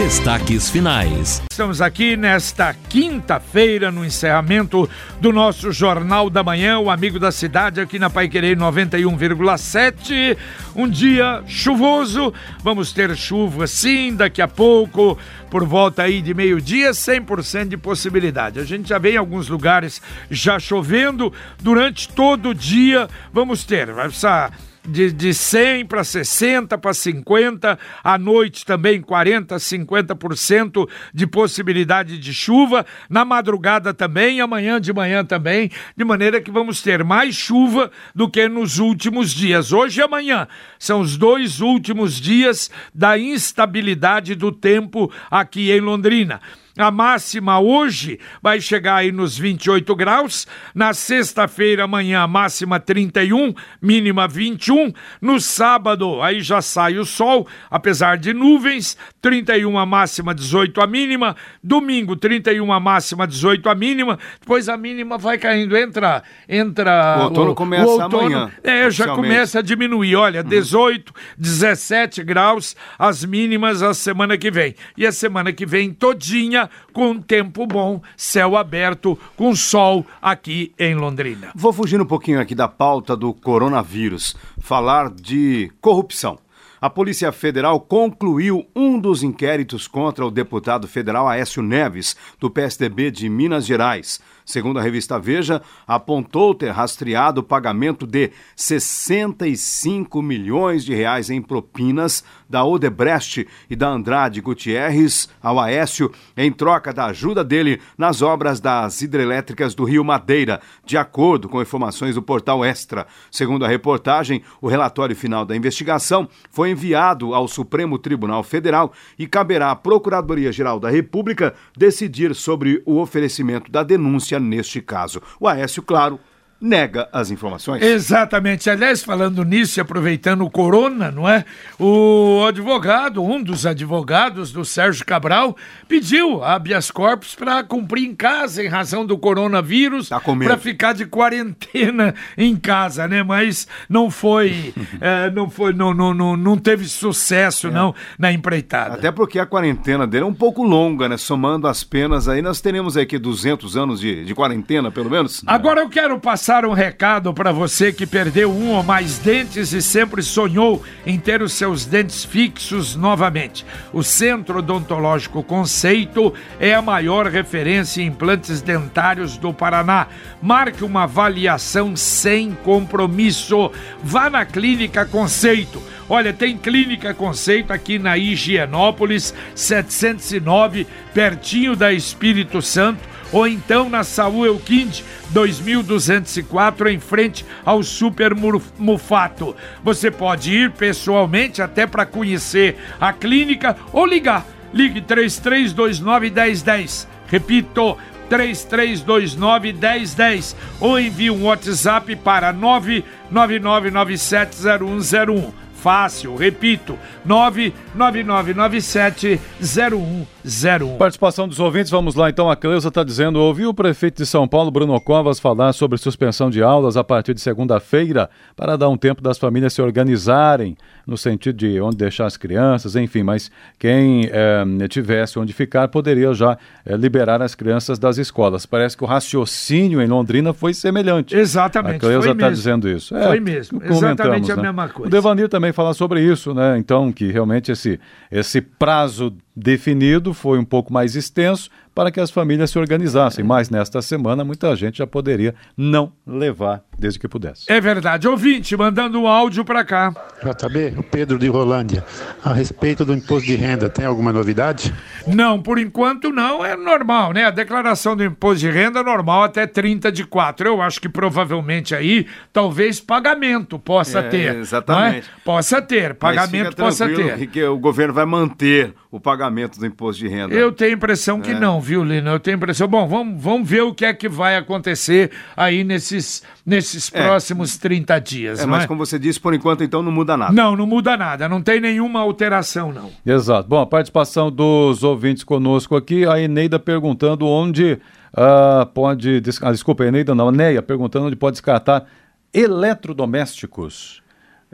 Destaques finais. Estamos aqui nesta quinta-feira, no encerramento do nosso Jornal da Manhã, o Amigo da Cidade, aqui na Paiquerê 91,7. Um dia chuvoso, vamos ter chuva sim daqui a pouco, por volta aí de meio-dia, 100% de possibilidade. A gente já vê em alguns lugares já chovendo, durante todo o dia vamos ter. Precisar de, de 100 para 60 para 50, à noite também 40, 50% de possibilidade de chuva, na madrugada também, amanhã de manhã também, de maneira que vamos ter mais chuva do que nos últimos dias. Hoje e amanhã são os dois últimos dias da instabilidade do tempo aqui em Londrina. A máxima hoje vai chegar aí nos 28 graus. Na sexta-feira, amanhã, máxima 31, mínima 21. No sábado, aí já sai o sol, apesar de nuvens. 31 a máxima, 18 a mínima. Domingo, 31 a máxima, 18 a mínima. Depois a mínima vai caindo. Entra. entra o outono o, começa o outono, amanhã. É, já começa a diminuir. Olha, 18, 17 graus as mínimas a semana que vem. E a semana que vem todinha com tempo bom, céu aberto, com sol aqui em Londrina. Vou fugir um pouquinho aqui da pauta do coronavírus, falar de corrupção. A Polícia Federal concluiu um dos inquéritos contra o deputado federal Aécio Neves, do PSDB de Minas Gerais. Segundo a revista Veja, apontou ter rastreado o pagamento de 65 milhões de reais em propinas da Odebrecht e da Andrade Gutierrez ao Aécio em troca da ajuda dele nas obras das hidrelétricas do Rio Madeira, de acordo com informações do portal Extra. Segundo a reportagem, o relatório final da investigação foi enviado ao Supremo Tribunal Federal e caberá à Procuradoria-Geral da República decidir sobre o oferecimento da denúncia neste caso. O Aécio, claro, nega as informações. Exatamente. Aliás, falando nisso e aproveitando o corona, não é? O advogado, um dos advogados do Sérgio Cabral, pediu habeas corpus para cumprir em casa em razão do coronavírus, tá para ficar de quarentena em casa, né? Mas não foi, é, não foi, não, não, não, não teve sucesso é. não na empreitada. Até porque a quarentena dele é um pouco longa, né? Somando as penas aí, nós teremos aqui 200 anos de, de quarentena, pelo menos. Agora eu quero passar passar um recado para você que perdeu um ou mais dentes e sempre sonhou em ter os seus dentes fixos novamente. O Centro Odontológico Conceito é a maior referência em implantes dentários do Paraná. Marque uma avaliação sem compromisso. Vá na Clínica Conceito. Olha, tem Clínica Conceito aqui na Higienópolis 709, pertinho da Espírito Santo ou então na Saúl Elquinde 2204 em frente ao Super Mufato. Você pode ir pessoalmente até para conhecer a clínica ou ligar. Ligue 3329 1010. Repito, 3329 1010 ou envie um WhatsApp para 999970101. Fácil, repito, 999970101. Participação dos ouvintes, vamos lá então. A Cleusa está dizendo: ouvi o prefeito de São Paulo, Bruno Covas, falar sobre suspensão de aulas a partir de segunda-feira para dar um tempo das famílias se organizarem no sentido de onde deixar as crianças, enfim, mas quem é, tivesse onde ficar poderia já é, liberar as crianças das escolas. Parece que o raciocínio em Londrina foi semelhante. Exatamente. A Cleusa está dizendo isso. É, foi mesmo, exatamente a né? mesma coisa. O Devanir também falar sobre isso, né? Então, que realmente esse, esse prazo definido foi um pouco mais extenso para que as famílias se organizassem. Mas nesta semana muita gente já poderia não levar desde que pudesse. É verdade. Ouvinte, mandando um áudio para cá. JB, o Pedro de Rolândia. A respeito do imposto de renda, tem alguma novidade? Não, por enquanto não. É normal, né? A declaração do imposto de renda é normal até 30 de 4. Eu acho que provavelmente aí, talvez pagamento possa é, ter. Exatamente. É? Possa ter, pagamento possa ter. Que o governo vai manter o pagamento do imposto de renda. Eu tenho a impressão que é. não, viu, Lino? Eu tenho a impressão. Bom, vamos, vamos ver o que é que vai acontecer aí nesses, nesses é. próximos 30 dias. É, mas é? como você disse, por enquanto, então não muda nada. Não, não muda nada. Não tem nenhuma alteração, não. Exato. Bom, a participação dos ouvintes conosco aqui, a Eneida perguntando onde uh, pode. Ah, desculpa, Eneida não, a Neia perguntando onde pode descartar eletrodomésticos.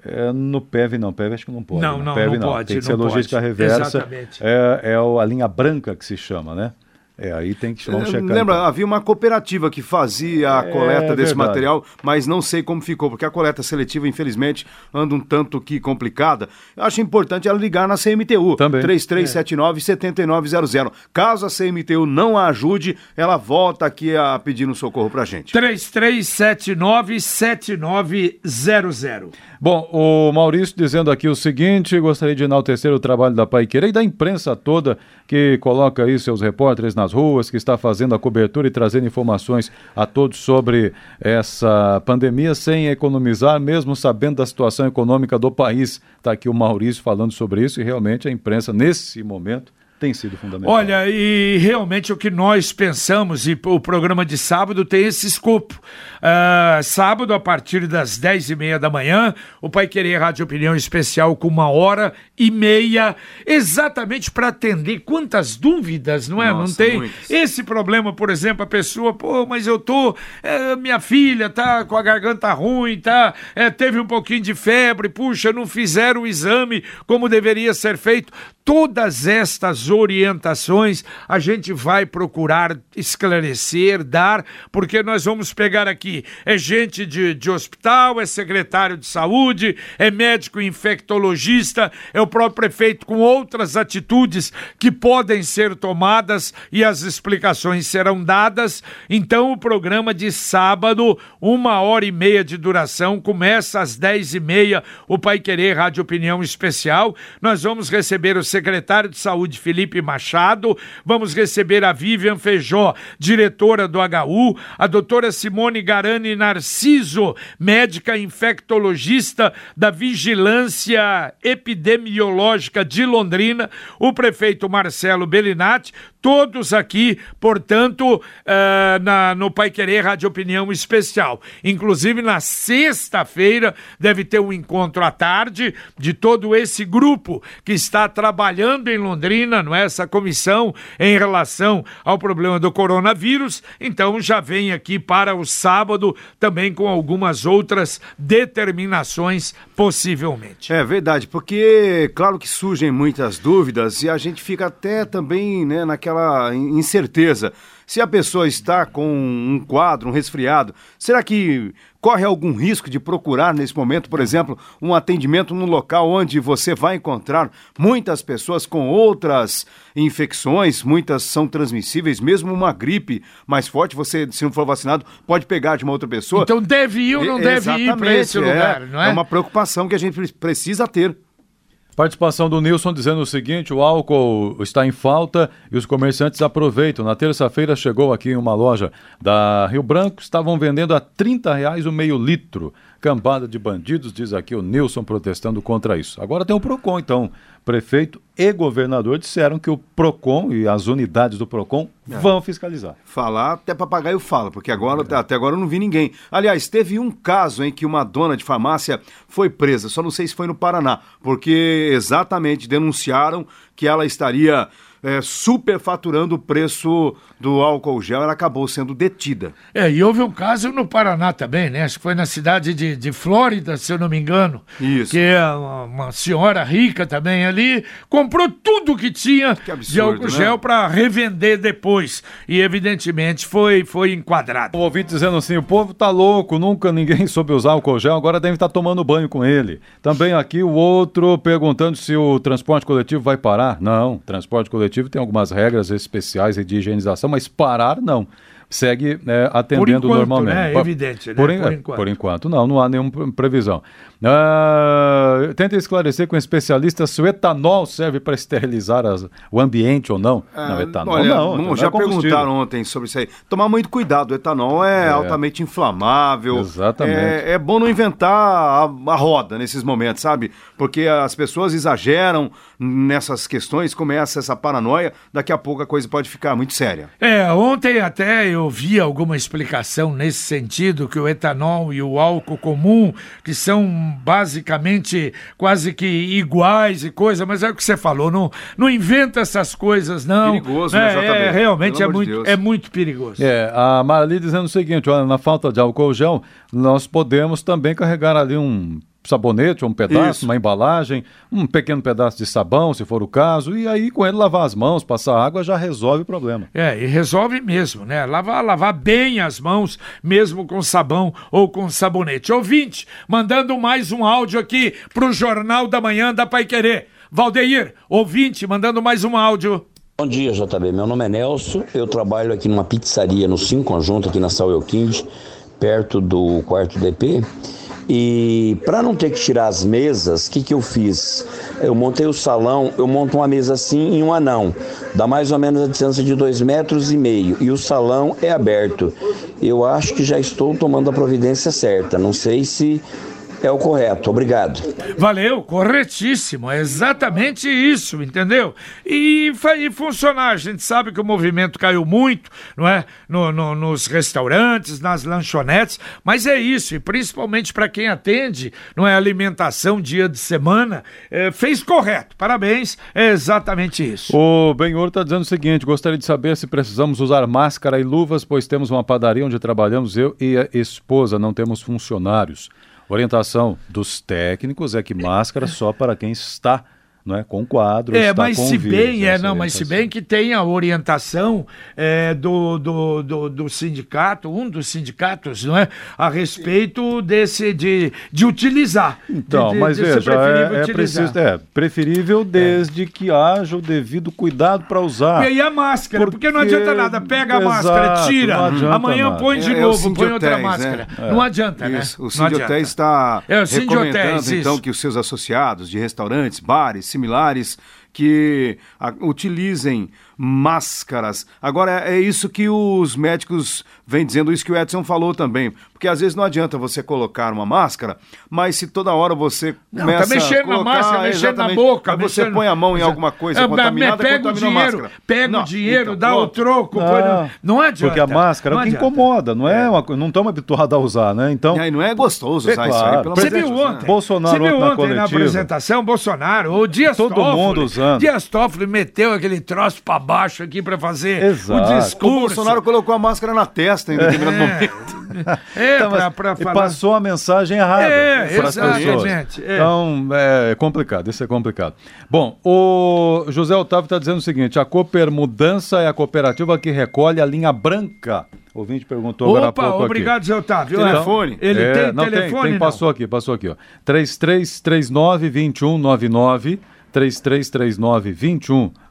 É, no PEV não, PEV acho que não pode. Não, né? não, PEV não pode, Tem que não ser logística pode. reversa. Exatamente. É, é a linha branca que se chama, né? É, aí tem que vamos checar. Lembra, então. havia uma cooperativa que fazia a É, coleta desse verdade. material, mas não sei como ficou, porque a coleta seletiva, infelizmente, anda um tanto que complicada. Eu acho importante ela ligar na CMTU. Também. 3379-7900. Caso a CMTU não a ajude, ela volta aqui a pedir um socorro pra gente. 3379-7900. Bom, o Maurício dizendo aqui o seguinte: gostaria de enaltecer o trabalho da Paiqueira e da imprensa toda que coloca aí seus repórteres nas ruas, que está fazendo a cobertura e trazendo informações a todos sobre essa pandemia sem economizar, mesmo sabendo da situação econômica do país. Está aqui o Maurício falando sobre isso e realmente a imprensa, nesse momento, tem sido fundamental. Olha, e realmente o que nós pensamos, e o programa de sábado tem esse escopo. Ah, sábado, a partir das 10 e meia da manhã, o Pai Querer Rádio Opinião Especial com uma hora e meia, exatamente para atender quantas dúvidas, não é? não Nossa, tem muitas. esse problema, por exemplo, a pessoa, pô, mas eu tô, é, minha filha tá com a garganta ruim, tá, é, teve um pouquinho de febre, puxa, não fizeram o exame como deveria ser feito. Todas estas orientações a gente vai procurar esclarecer, dar, porque nós vamos pegar aqui, é gente de, de hospital, é secretário de saúde, é médico infectologista, é o próprio prefeito com outras atitudes que podem ser tomadas e as explicações serão dadas. Então, o programa de sábado, uma hora e meia de duração, começa às dez e meia, o Pai Querer Rádio Opinião Especial. Nós vamos receber o secretário de Saúde, Felipe Machado, vamos receber a Vivian Feijó, diretora do HU, a doutora Simone Garani Narciso, médica infectologista da Vigilância Epidemiológica de Londrina, o prefeito Marcelo Bellinati, todos aqui, portanto, eh, na, no Pai Querer Rádio Opinião Especial. Inclusive, na sexta-feira, deve ter um encontro à tarde de todo esse grupo que está trabalhando em Londrina, é? Essa comissão em relação ao problema do coronavírus. Então, já vem aqui para o sábado também com algumas outras determinações, possivelmente. É verdade, porque claro que surgem muitas dúvidas e a gente fica até também né, naquela in- incerteza. Se a pessoa está com um quadro, um resfriado, será que corre algum risco de procurar nesse momento, por exemplo, um atendimento no local onde você vai encontrar muitas pessoas com outras infecções, muitas são transmissíveis, mesmo uma gripe mais forte, você, se não for vacinado, pode pegar de uma outra pessoa. Então, deve ir ou não deve ir para esse exatamente, lugar, é, não é? É uma preocupação que a gente pre- precisa ter. Participação do Nilson dizendo o seguinte: o álcool está em falta e os comerciantes aproveitam. Na terça-feira chegou aqui em uma loja da Rio Branco, estavam vendendo a 30 reais o meio litro. Cambada de bandidos, diz aqui o Nilson protestando contra isso. Agora tem o PROCON, então. Prefeito e governador disseram que o PROCON e as unidades do PROCON vão fiscalizar. Falar até papagaio fala, porque agora até agora eu não vi ninguém. Aliás, teve um caso em que uma dona de farmácia foi presa, só não sei se foi no Paraná, porque exatamente denunciaram que ela estaria é, superfaturando o preço do álcool gel, ela acabou sendo detida. É, e houve um caso no Paraná também, né? Acho que foi na cidade de, de Flórida, se eu não me engano. Isso. Que é uma, uma senhora rica também ali, comprou tudo que tinha Que absurdo, de álcool né? gel para revender depois. E evidentemente foi, foi enquadrado. O ouvinte dizendo assim: o povo tá louco, nunca ninguém soube usar álcool gel, agora deve estar tomando banho com ele. Também aqui o outro perguntando se o transporte coletivo vai parar. Não, transporte coletivo tem algumas regras especiais de higienização, mas parar não. Segue é, atendendo enquanto, normalmente. né? Pa- Evidente, né? Por, en- Por é, enquanto. por enquanto, não, não há nenhuma pre- previsão. Ah, tenta esclarecer com especialistas se o etanol serve para esterilizar as- o ambiente ou não. não, etanol Olha, não. não, etanol já é perguntaram ontem sobre isso aí. Tomar muito cuidado, o etanol é, altamente inflamável. Exatamente. É, é bom não inventar a, a roda nesses momentos, sabe? Porque as pessoas exageram nessas questões, começa essa paranoia, daqui a pouco a coisa pode ficar muito séria. É, ontem até eu vi alguma explicação nesse sentido, que o etanol e o álcool comum, que são basicamente quase que iguais e coisa, mas é o que você falou, não, não inventa essas coisas, não. Perigoso, né, é, é, realmente é Pelo muito, Deus. é muito perigoso. É, a Marli dizendo o seguinte, olha, na falta de álcool gel, nós podemos também carregar ali um sabonete, um pedaço, Isso. uma embalagem, um pequeno pedaço de sabão, se for o caso, e aí com ele lavar as mãos, passar água, já resolve o problema. É, e resolve mesmo, né? Lavar, lavar bem as mãos, mesmo com sabão ou com sabonete. Ouvinte, mandando mais um áudio aqui pro Jornal da Manhã da Pai Querer. Valdeir, ouvinte, mandando mais um áudio. Bom dia, JB. Meu nome é Nelson. Eu trabalho aqui numa pizzaria no Sim Conjunto, aqui na Saúl King, perto do quarto DP. E para não ter que tirar as mesas, o que, que eu fiz? Eu montei o salão, eu monto uma mesa assim e uma não. Dá mais ou menos a distância de dois metros e meio. E o salão é aberto. Eu acho que já estou tomando a providência certa. Não sei se é o correto. Obrigado. Valeu, corretíssimo, é exatamente isso, entendeu? E, e funcionar, a gente sabe que o movimento caiu muito, não é? No- no- nos restaurantes, nas lanchonetes, mas é isso, e principalmente para quem atende, não é? Alimentação dia de semana, é, fez correto, parabéns, é exatamente isso. O Benhor está dizendo o seguinte: gostaria de saber se precisamos usar máscara e luvas, pois temos uma padaria onde trabalhamos eu e a esposa, não temos funcionários. Orientação dos técnicos é que máscara só para quem está não é, com quadro. É, está mas com se vírus, bem, é, não, mas se bem que tem a orientação é, do, do, do, do sindicato, um dos sindicatos, não é? A respeito desse, de, de utilizar. Então, de, de- mas de veja, preferível é, é, preciso, é preferível desde que haja o devido cuidado para usar. E aí a máscara, porque, não Porque- adianta nada. Pega a Exato, máscara, tira, não adianta amanhã nada. põe de É, é o novo, põe outra Sindiotéis, máscara. né? Não adianta, né? Isso, o Não Sindiotéis adianta. está É, o recomendando, então, isso. que os seus associados de restaurantes, bares, similares, que ah, utilizem máscaras. Agora, é, é isso que os médicos vêm dizendo, isso que o Edson falou também. Porque às vezes não adianta você colocar uma máscara, mas se toda hora você Não, começa tá mexendo a colocar, na máscara, mexendo na boca. você mexendo- põe a mão em alguma coisa É, contaminada, pega o dinheiro, máscara. pega Não, o dinheiro, então, dá o pronto. troco, põe no... não adianta. Porque a máscara é não o que incomoda, não é, uma co- não estamos habituados a usar, né? Então, E aí não é gostoso É usar isso aí, pelo Você viu né? ontem? Bolsonaro Você viu ontem na ontem na apresentação, Bolsonaro, o Dias Todo Toffoli. mundo usando. Dias Toffoli meteu aquele troço pra baixo aqui pra fazer Exato. o O discurso. Bolsonaro colocou a máscara na testa em determinado momento. É, Então, pra, pra e falar. passou a mensagem errada É, para as pessoas. é. Então, é complicado, isso é complicado. Bom, o José Otávio está dizendo o seguinte: a Cooper Mudança é a cooperativa que recolhe a linha branca. O ouvinte perguntou agora há Opa, pouco obrigado, Zé Otávio. Telefone? Ele É, tem não, telefone? Tem, não? passou aqui, passou aqui, ó. 3339-2199,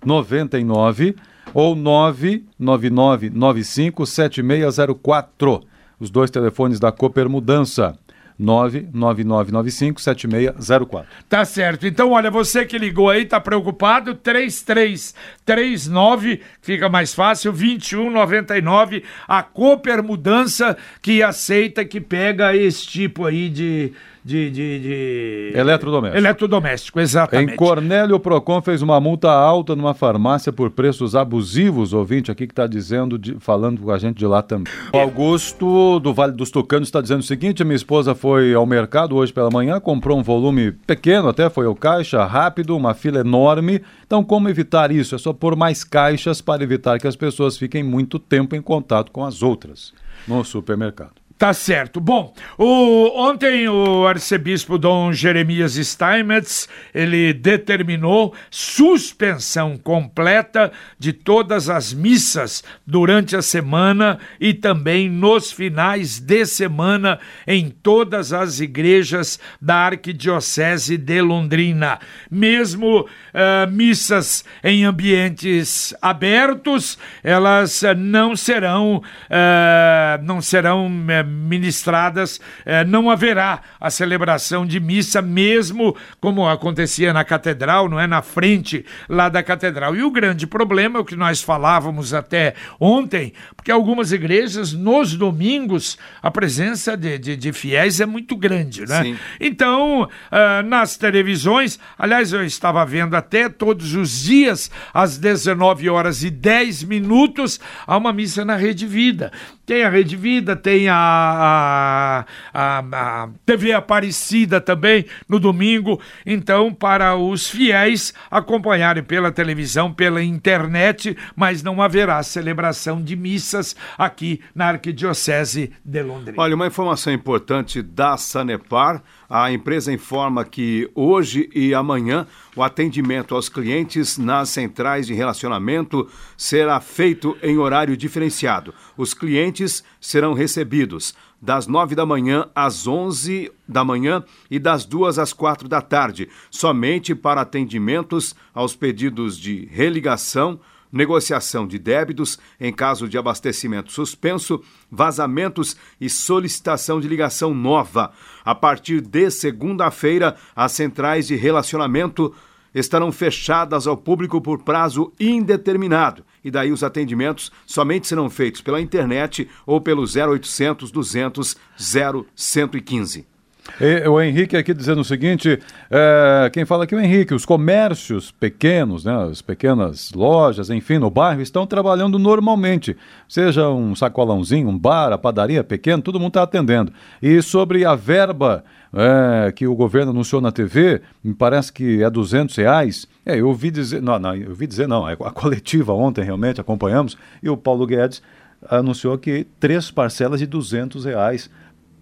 3339-2199 ou 999957604. Os dois telefones da Cooper Mudança. 999957604. Tá certo. Então, olha, você que ligou aí, tá preocupado, 3339, fica mais fácil, 2199, a Cooper Mudança que aceita, que pega esse tipo aí de... de, de, de... Eletrodoméstico. Eletrodoméstico, exatamente. Em Cornélio, o Procon fez uma multa alta numa farmácia por preços abusivos. Ouvinte aqui que está dizendo, de- falando com a gente de lá também. O Augusto, do Vale dos Tucanos, está dizendo o seguinte: minha esposa foi ao mercado hoje pela manhã, comprou um volume pequeno, até foi ao caixa, rápido, uma fila enorme. Então, como evitar isso? É só pôr mais caixas para evitar que as pessoas fiquem muito tempo em contato com as outras no supermercado. Tá certo. Bom, o, ontem o arcebispo Dom Jeremias Steinmetz, ele determinou suspensão completa de todas as missas durante a semana e também nos finais de semana em todas as igrejas da Arquidiocese de Londrina. Mesmo eh, missas em ambientes abertos, elas eh, não serão, eh, não serão ministradas, eh, não haverá a celebração de missa, mesmo como acontecia na catedral, não é? Na frente lá da catedral. E o grande problema, o que nós falávamos até ontem, porque algumas igrejas, nos domingos, a presença de, de, de fiéis é muito grande, né? Sim. Então, ah, nas televisões, aliás, eu estava vendo até todos os dias, às 19 horas e 10 minutos, há uma missa na Rede Vida. Tem a Rede Vida, tem a, a, a, TV Aparecida também no domingo. Então, para os fiéis acompanharem pela televisão, pela internet, mas não haverá celebração de missas aqui na Arquidiocese de Londrina. Olha, uma informação importante da Sanepar. A empresa informa que hoje e amanhã o atendimento aos clientes nas centrais de relacionamento será feito em horário diferenciado. Os clientes serão recebidos das 9 da manhã às 11 da manhã e das 2 às 4 da tarde, somente para atendimentos aos pedidos de religação, negociação de débitos em caso de abastecimento suspenso, vazamentos e solicitação de ligação nova. A partir de segunda-feira, as centrais de relacionamento estarão fechadas ao público por prazo indeterminado. E daí os atendimentos somente serão feitos pela internet ou pelo 0800 200 0115. E, o Henrique aqui dizendo o seguinte: é, quem fala aqui é o Henrique, os comércios pequenos, né, as pequenas lojas, enfim, no bairro, estão trabalhando normalmente. Seja um sacolãozinho, um bar, a padaria pequeno, todo mundo está atendendo. E sobre a verba é, que o governo anunciou na TV, me parece que é 200 reais. É, eu ouvi dizer, não, não, eu ouvi dizer não, é a coletiva ontem realmente acompanhamos, e o Paulo Guedes anunciou que três parcelas de 200 reais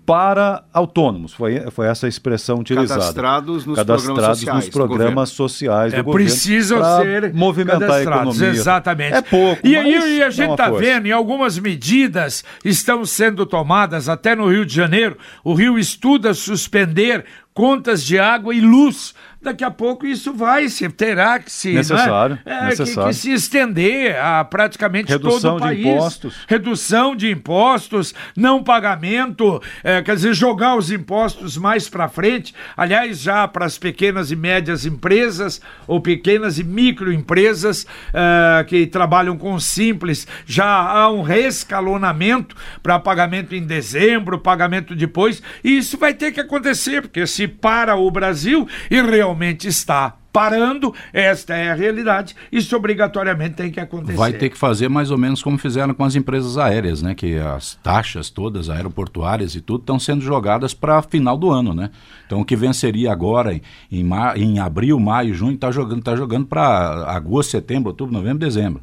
para autônomos. Foi, foi essa a expressão utilizada. Cadastrados nos Cadastrados programas sociais nos do programas sociais do É, governo. precisam ser movimentar a economia. Exatamente. É pouco, E aí mas e a dá gente está vendo, em algumas medidas estão sendo tomadas, até no Rio de Janeiro. O Rio estuda suspender contas de água e luz. Daqui a pouco isso vai se terá que se Necessário, né? É, que- necessário. Que, se estender a praticamente Redução todo o de país. impostos. Redução de impostos, não pagamento, é, quer dizer, jogar os impostos mais para frente. Aliás, já para as pequenas e médias empresas ou pequenas e microempresas é, que trabalham com simples, já há um reescalonamento para pagamento em dezembro, pagamento depois. E isso vai ter que acontecer, porque se para o Brasil e realmente está parando, esta é a realidade, isso obrigatoriamente tem que acontecer. Vai ter que fazer mais ou menos como fizeram com as empresas aéreas, né? Que as taxas todas aeroportuárias e tudo estão sendo jogadas para final do ano, né? Então o que venceria agora em, em, ma- em abril, maio, junho, está jogando, tá jogando para agosto, setembro, outubro, novembro, dezembro.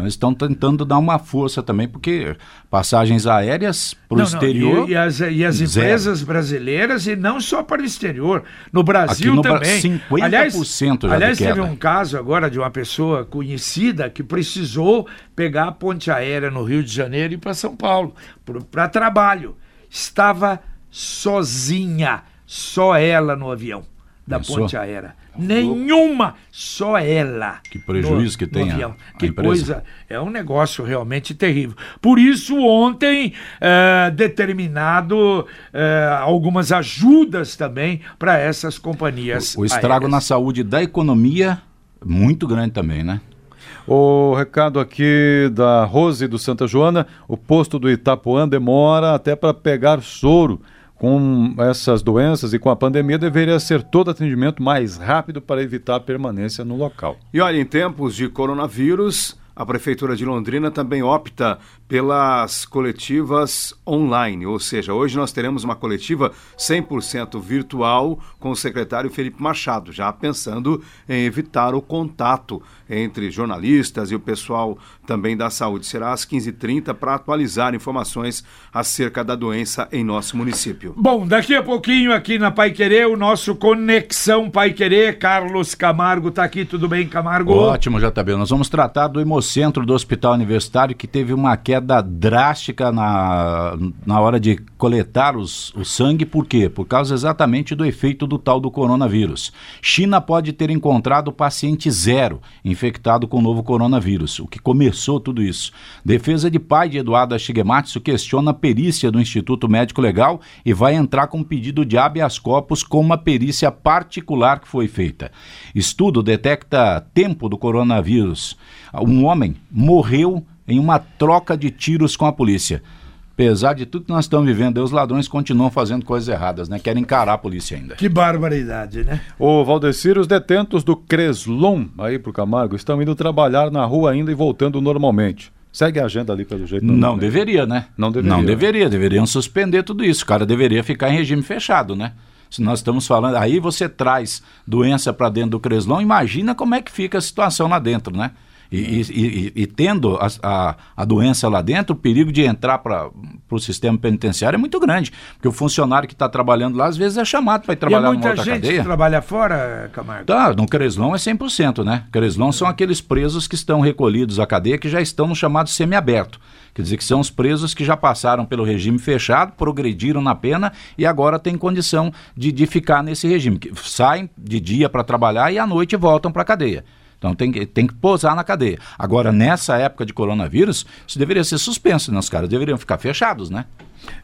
Então eles estão tentando dar uma força também, porque passagens aéreas para o exterior. E, e as, e as empresas brasileiras, e não só para o exterior, no Brasil no também. 50% aliás, já aliás teve um caso agora de uma pessoa conhecida que precisou pegar a ponte aérea no Rio de Janeiro e ir para São Paulo, para trabalho. Estava sozinha, só ela no avião da Pensou? ponte aérea. Nenhuma, só ela. Que prejuízo no- que tem a- avião. a Que empresa. coisa é um negócio realmente terrível. Por isso, ontem, eh, determinado eh, algumas ajudas também para essas companhias. O estrago na aéreas. saúde da economia, muito grande também, né? O recado aqui da Rose do Santa Joana, o posto do Itapuã demora até para pegar soro. Com essas doenças e com a pandemia, deveria ser todo atendimento mais rápido para evitar a permanência no local. E olha, em tempos de coronavírus, a Prefeitura de Londrina também opta pelas coletivas online, ou seja, hoje nós teremos uma coletiva 100% virtual com o secretário Felipe Machado, já pensando em evitar o contato entre jornalistas e o pessoal também da saúde. Será às 15h30 para atualizar informações acerca da doença em nosso município. Bom, daqui a pouquinho aqui na Pai Querer, o nosso Conexão Pai Querer, Carlos Camargo tá aqui, tudo bem, Camargo? Ótimo, JB. Nós vamos tratar do Hemocentro centro do hospital universitário que teve uma queda drástica na, na hora de coletar os, o sangue. Por quê? Por causa exatamente do efeito do tal do coronavírus. China pode ter encontrado paciente zero infectado com o novo coronavírus, o que começou tudo isso. Defesa de pai de Eduardo Shigematsu questiona a perícia do Instituto Médico Legal e vai entrar com pedido de habeas corpus com uma perícia particular que foi feita. Estudo detecta tempo do coronavírus. Um homem morreu em uma troca de tiros com a polícia. Apesar de tudo que nós estamos vivendo, os ladrões continuam fazendo coisas erradas, né? Querem encarar a polícia ainda. Que barbaridade, né? O Valdecir, os detentos do Creslon, aí pro Camargo, estão indo trabalhar na rua ainda e voltando normalmente. Segue a agenda ali pelo jeito. Não, deveria, né? Não deveria. Não deveria, deveriam suspender tudo isso. O cara deveria ficar em regime fechado, né? Se nós estamos falando, aí você traz doença para dentro do Creslon, imagina como é que fica a situação lá dentro, né? E, e, e, e, tendo a, a, a, doença lá dentro, o perigo de entrar para o sistema penitenciário é muito grande. Porque o funcionário que está trabalhando lá, às vezes, é chamado para ir trabalhar e é muita numa outra gente cadeia. Que trabalha fora, Camargo? Tá, no Creslon é 100%, né? Creslon são aqueles presos que estão recolhidos à cadeia que já estão no chamado semiaberto. Quer dizer que são os presos que já passaram pelo regime fechado, progrediram na pena e agora têm condição de, de ficar nesse regime. Que saem de dia para trabalhar e à noite voltam para a cadeia. Então tem que, tem que posar na cadeia. Agora, nessa época de coronavírus, isso deveria ser suspenso, né? Os caras deveriam ficar fechados, né?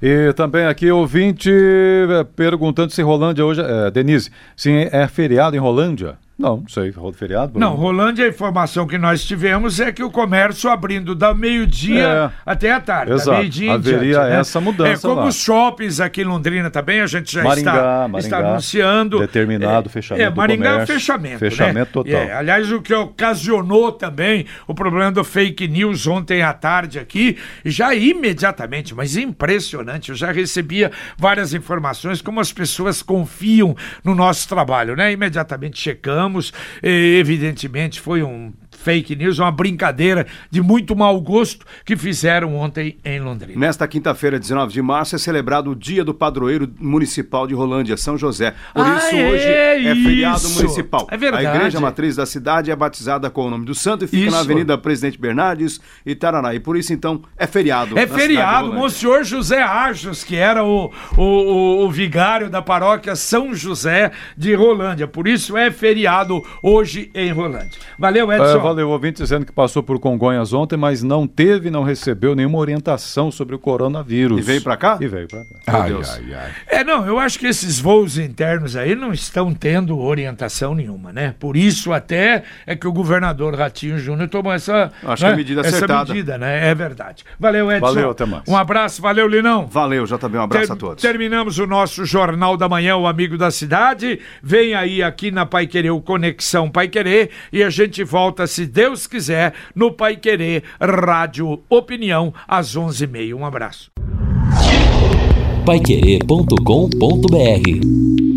E também aqui ouvinte eh, perguntando se Rolândia hoje, é, Denise, se é feriado em Rolândia. Não, não sei, feriado? Bruno? Não, Rolândia, a informação que nós tivemos é que o comércio abrindo da meio-dia é. até a tarde. Exato. Meio-dia Haveria diante, né? essa mudança. É como lá. os shoppings aqui em Londrina também, a gente já Maringá, está, Maringá, está anunciando. Determinado é, fechamento. É, Maringá comércio, fechamento. Fechamento né? total. É, aliás, o que ocasionou também o problema do fake news ontem à tarde aqui, já imediatamente, mas impressionante. Eu já recebia várias informações como as pessoas confiam no nosso trabalho, né? Imediatamente checamos. Evidentemente foi um fake news, uma brincadeira de muito mau gosto que fizeram ontem em Londrina. Nesta quinta-feira, 19 de março, é celebrado o Dia do Padroeiro Municipal de Rolândia, São José. Por Ah, isso, é hoje é isso. feriado municipal. É verdade. A igreja matriz da cidade é batizada com o nome do santo e fica Isso. na Avenida Presidente Bernardes e Taraná. E por isso, então, é feriado. É feriado. Monsenhor José Arjos, que era o, o, o, o vigário da paróquia São José de Rolândia. Por isso é feriado hoje em Rolândia. Valeu, Edson. É, valeu, ouvinte dizendo que passou por Congonhas ontem, mas não teve, não recebeu nenhuma orientação sobre o coronavírus. E veio pra cá? E veio pra cá. Ai, Deus. ai, ai. É, não, eu acho que esses voos internos aí não estão tendo orientação nenhuma, né? Por isso até é que o governador Ratinho Júnior tomou essa, Acho né? que é medida essa acertada. medida, né? É verdade. Valeu, Edson. Valeu, até mais. Um abraço, valeu, Linão. Valeu, JB, um abraço Ter- a todos. Terminamos o nosso Jornal da Manhã, o Amigo da Cidade. Vem aí aqui na Pai Querer o Conexão Pai Querer e a gente volta, se Deus quiser, no Pai Querer Rádio Opinião, às 11h30. Um abraço. Paiquerê.com.br